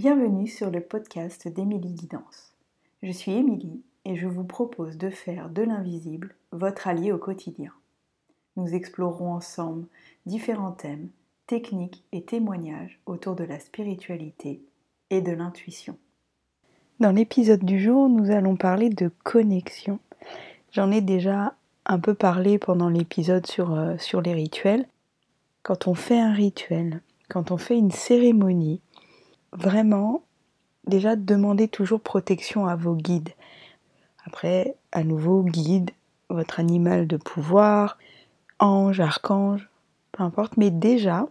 Bienvenue sur le podcast d'Émilie Guidance. Je suis Émilie et je vous propose de faire de l'invisible votre allié au quotidien. Nous explorerons ensemble différents thèmes, techniques et témoignages autour de la spiritualité et de l'intuition. Dans l'épisode du jour, nous allons parler de connexion. J'en ai déjà un peu parlé pendant l'épisode sur, euh, sur les rituels. Quand on fait un rituel, quand on fait une cérémonie, vraiment, déjà demandez toujours protection à vos guides. Après, à nouveau, guide, votre animal de pouvoir, ange, archange, peu importe, mais déjà,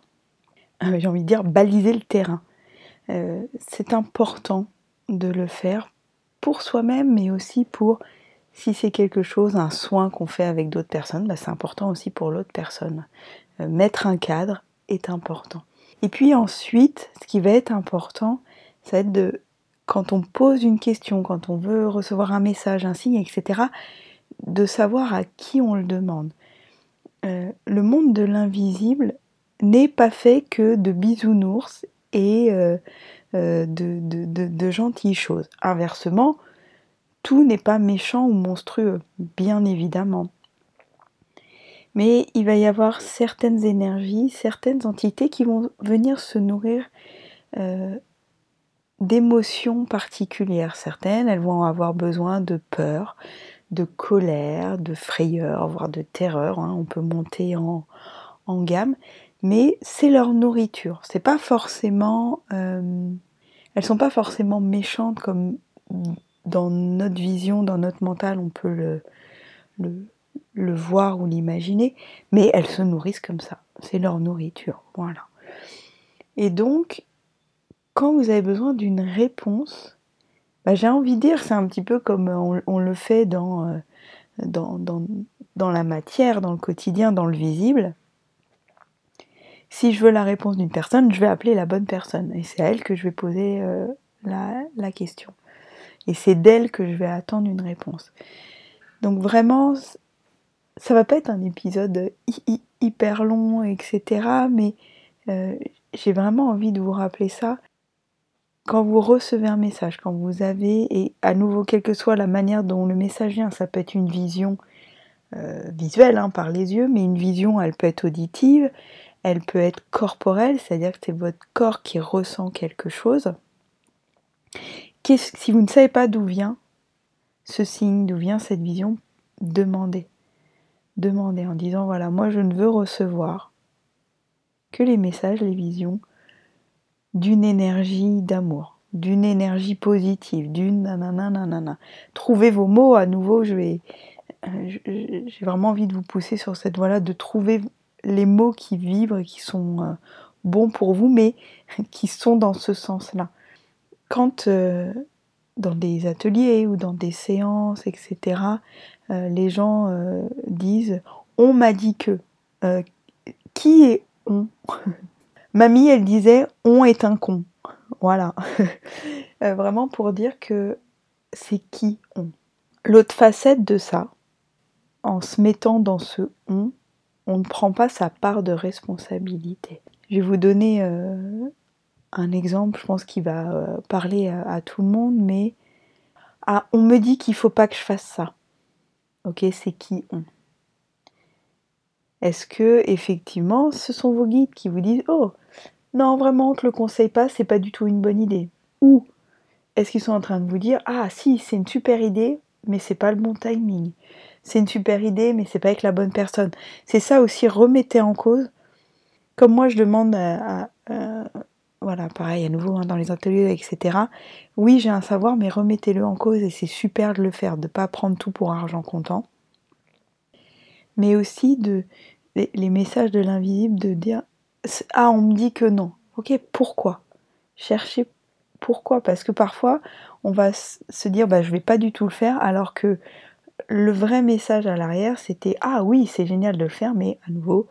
euh, j'ai envie de dire, baliser le terrain. Euh, c'est important de le faire pour soi-même, mais aussi pour, si c'est quelque chose, un soin qu'on fait avec d'autres personnes, bah, c'est important aussi pour l'autre personne. Euh, mettre un cadre est important. Et puis ensuite, ce qui va être important, ça va être de, quand on pose une question, quand on veut recevoir un message, un signe, etc., de savoir à qui on le demande. Euh, le monde de l'invisible n'est pas fait que de bisounours et euh, euh, de, de, gentilles choses. Inversement, tout n'est pas méchant ou monstrueux, bien évidemment. Mais il va y avoir certaines énergies, certaines entités qui vont venir se nourrir d'émotions particulières. Certaines, elles vont avoir besoin de peur, de colère, de frayeur, voire de terreur. Hein. On peut monter en, gamme, mais c'est leur nourriture. C'est pas forcément, euh, elles sont pas forcément méchantes comme dans notre vision, dans notre mental, on peut le, le, le voir ou l'imaginer, mais elles se nourrissent comme ça. C'est leur nourriture, voilà. Et donc, quand vous avez besoin d'une réponse, bah, j'ai envie de dire, c'est un petit peu comme on, le fait euh, dans, la matière, dans le quotidien, dans le visible. Si je veux la réponse d'une personne, je vais appeler la bonne personne. Et c'est à elle que je vais poser euh, la, question. Et c'est d'elle que je vais attendre une réponse. Donc vraiment, ça va pas être un épisode hyper long, etc. Mais euh, j'ai vraiment envie de vous rappeler ça quand vous recevez un message, quand vous avez, et à nouveau, quelle que soit la manière dont le message vient, ça peut être une vision euh, visuelle hein, par les yeux, mais une vision, elle peut être auditive, elle peut être corporelle, c'est-à-dire que c'est votre corps qui ressent quelque chose. Si vous ne savez pas d'où vient ce signe, d'où vient cette vision, demandez. Demandez en disant, voilà, moi je ne veux recevoir que les messages, les visions d'une énergie d'amour, d'une énergie positive, d'une nanana Trouvez vos mots à nouveau, je vais j'ai vraiment envie de vous pousser sur cette voie-là, de trouver les mots qui vibrent, qui sont euh, bons pour vous, mais qui sont dans ce sens-là. Quand euh, dans des ateliers ou dans des séances, etc., les gens disent on m'a dit que, qui est on? Mamie, elle disait on est un con. Voilà. Euh, vraiment pour dire que c'est qui on. L'autre facette de ça, en se mettant dans ce on, on ne prend pas sa part de responsabilité. Je vais vous donner euh, un exemple, je pense qu'il va euh, parler à, tout le monde, mais ah, on me dit qu'il faut pas que je fasse ça. Ok, c'est qui on? Est-ce que effectivement, ce sont vos guides qui vous disent oh non, vraiment, on te le conseille pas, c'est pas du tout une bonne idée? Ou est-ce qu'ils sont en train de vous dire ah si, c'est une super idée, mais c'est pas le bon timing. C'est une super idée, mais c'est pas avec la bonne personne. C'est ça aussi, remettez en cause. Comme moi, je demande à, voilà, pareil, à nouveau hein, dans les ateliers, etc. Oui, j'ai un savoir, mais remettez-le en cause et c'est super de le faire, de pas prendre tout pour argent comptant. Mais aussi de les messages de l'invisible, de dire ah, on me dit que non. Ok, pourquoi? Cherchez pourquoi Parce que parfois, on va se dire, bah, je vais pas du tout le faire, alors que le vrai message à l'arrière, c'était, ah oui, c'est génial de le faire, mais à nouveau,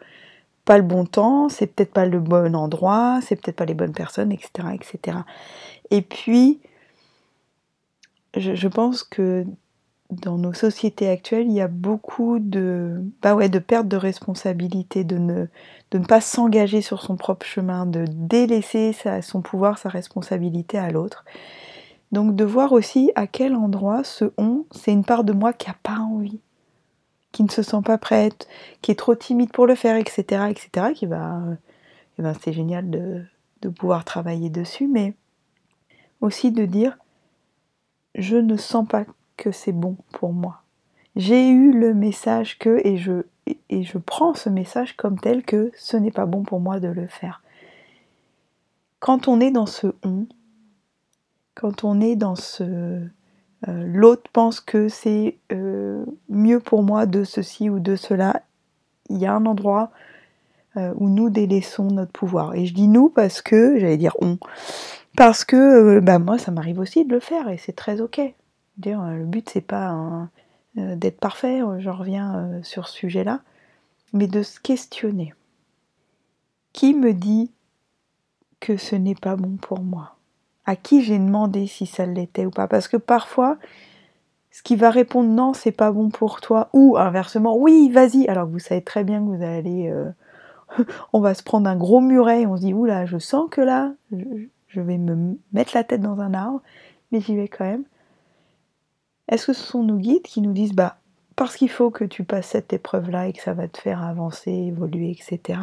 pas le bon temps, c'est peut-être pas le bon endroit, c'est peut-être pas les bonnes personnes, etc., etc. Et puis, je, pense que dans nos sociétés actuelles, il y a beaucoup de, bah de perte de responsabilité, de ne, de ne pas s'engager sur son propre chemin, de délaisser son pouvoir, sa responsabilité à l'autre. Donc de voir aussi à quel endroit ce on, c'est une part de moi qui n'a pas envie, qui ne se sent pas prête, qui est trop timide pour le faire, etc., etc., qui va, eh ben c'est génial de, de pouvoir travailler dessus, mais aussi de dire, je ne sens pas que c'est bon pour moi. J'ai eu le message que, et je, et je prends ce message comme tel que ce n'est pas bon pour moi de le faire. Quand on est dans ce on, quand on est dans ce euh, l'autre pense que c'est euh, mieux pour moi de ceci ou de cela, il y a un endroit euh, où nous délaissons notre pouvoir. Et je dis nous parce que, j'allais dire on, parce que bah, moi ça m'arrive aussi de le faire et c'est très ok. Le but c'est pas d'être parfait, je reviens sur ce sujet-là, mais de se questionner. Qui me dit que ce n'est pas bon pour moi? À qui j'ai demandé si ça l'était ou pas. Parce que parfois, ce qui va répondre non, c'est pas bon pour toi, ou inversement, oui, vas-y, alors vous savez très bien que vous allez. Euh, on va se prendre un gros muret, on se dit, oula, je sens que là, je, vais me mettre la tête dans un arbre, mais j'y vais quand même. Est-ce que ce sont nos guides qui nous disent, bah, parce qu'il faut que tu passes cette épreuve-là et que ça va te faire avancer, évoluer, etc.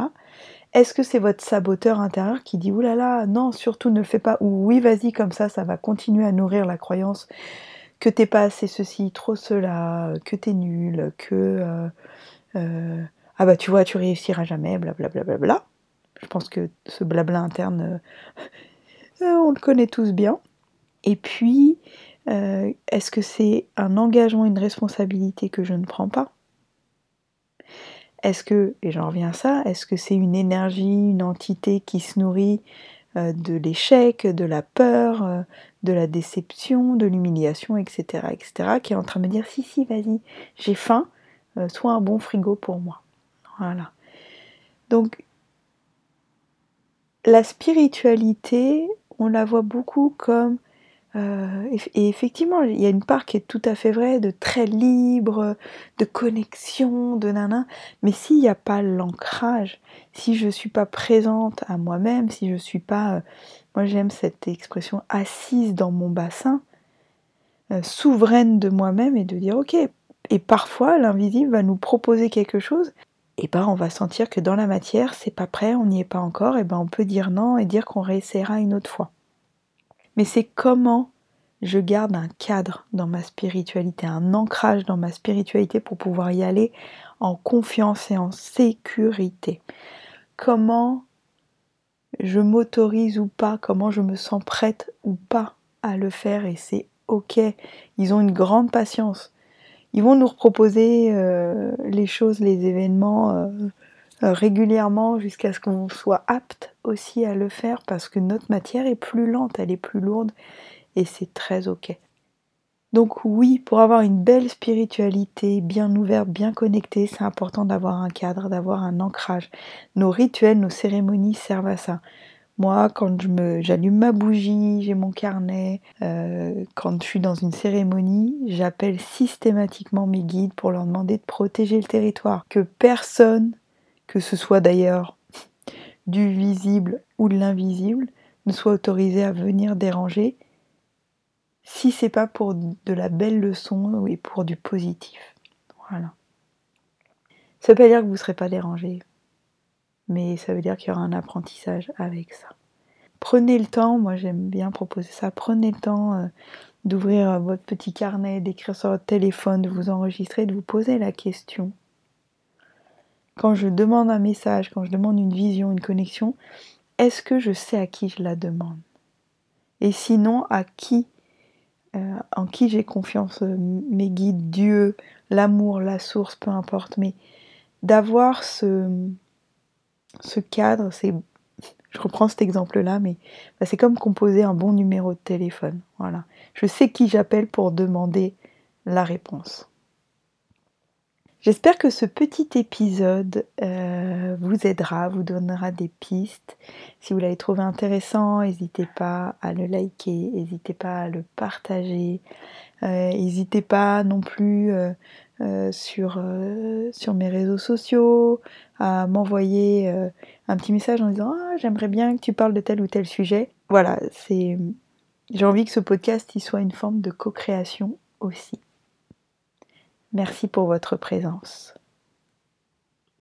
Est-ce que c'est votre saboteur intérieur qui dit oulala, là là, non, surtout ne le fais pas, ou oui, vas-y, comme ça, ça va continuer à nourrir la croyance que t'es pas assez ceci, trop cela, que t'es nul, que euh, euh, ah bah tu vois, tu réussiras jamais, blablabla. Bla, bla, bla, Je pense que ce blabla interne, euh, on le connaît tous bien. Et puis, est-ce que c'est un engagement, une responsabilité que je ne prends pas? Est-ce que, et j'en reviens à ça, est-ce que c'est une énergie, une entité qui se nourrit euh, de l'échec, de la peur, euh, de la déception, de l'humiliation, etc., etc., qui est en train de me dire si, si, vas-y, j'ai faim, euh, sois un bon frigo pour moi. Voilà. Donc, la spiritualité, on la voit beaucoup comme euh, et, effectivement, il y a une part qui est tout à fait vraie, de très libre, de connexion, de nana. Mais s'il n'y a pas l'ancrage, si je ne suis pas présente à moi-même, si je ne suis pas, euh, moi j'aime cette expression, assise dans mon bassin, euh, souveraine de moi-même et de dire ok. Et parfois, l'invisible va nous proposer quelque chose. Et ben, on va sentir que dans la matière, c'est pas prêt, on n'y est pas encore. Et ben, on peut dire non et dire qu'on réessayera une autre fois mais c'est comment je garde un cadre dans ma spiritualité, un ancrage dans ma spiritualité pour pouvoir y aller en confiance et en sécurité. Comment je m'autorise ou pas, comment je me sens prête ou pas à le faire et c'est ok. Ils ont une grande patience. Ils vont nous proposer euh, les choses, les événements euh, régulièrement jusqu'à ce qu'on soit apte aussi à le faire parce que notre matière est plus lente, elle est plus lourde et c'est très ok. Donc oui, pour avoir une belle spiritualité bien ouverte, bien connectée, c'est important d'avoir un cadre, d'avoir un ancrage. Nos rituels, nos cérémonies servent à ça. Moi, quand j'allume ma bougie, j'ai mon carnet, euh, quand je suis dans une cérémonie, j'appelle systématiquement mes guides pour leur demander de protéger le territoire, que personne que ce soit d'ailleurs du visible ou de l'invisible, ne soit autorisé à venir déranger si c'est pas pour de la belle leçon et pour du positif. Voilà. Ça veut pas dire que vous ne serez pas dérangé, mais ça veut dire qu'il y aura un apprentissage avec ça. Prenez le temps, moi j'aime bien proposer ça, prenez le temps euh, d'ouvrir votre petit carnet, d'écrire sur votre téléphone, de vous enregistrer, de vous poser la question quand je demande un message, quand je demande une vision, une connexion, est-ce que je sais à qui je la demande? Et sinon, à qui euh, En qui j'ai confiance euh, Mes guides, Dieu, l'amour, la source, peu importe. Mais d'avoir ce, cadre, c'est je reprends cet exemple-là, mais bah, c'est comme composer un bon numéro de téléphone. Voilà. Je sais qui j'appelle pour demander la réponse. J'espère que ce petit épisode euh, vous aidera, vous donnera des pistes. Si vous l'avez trouvé intéressant, n'hésitez pas à le liker, n'hésitez pas à le partager, euh, n'hésitez pas non plus euh, sur, sur mes réseaux sociaux à m'envoyer un petit message en disant ah, j'aimerais bien que tu parles de tel ou tel sujet. Voilà, c'est j'ai envie que ce podcast il soit une forme de co-création aussi. Merci pour votre présence.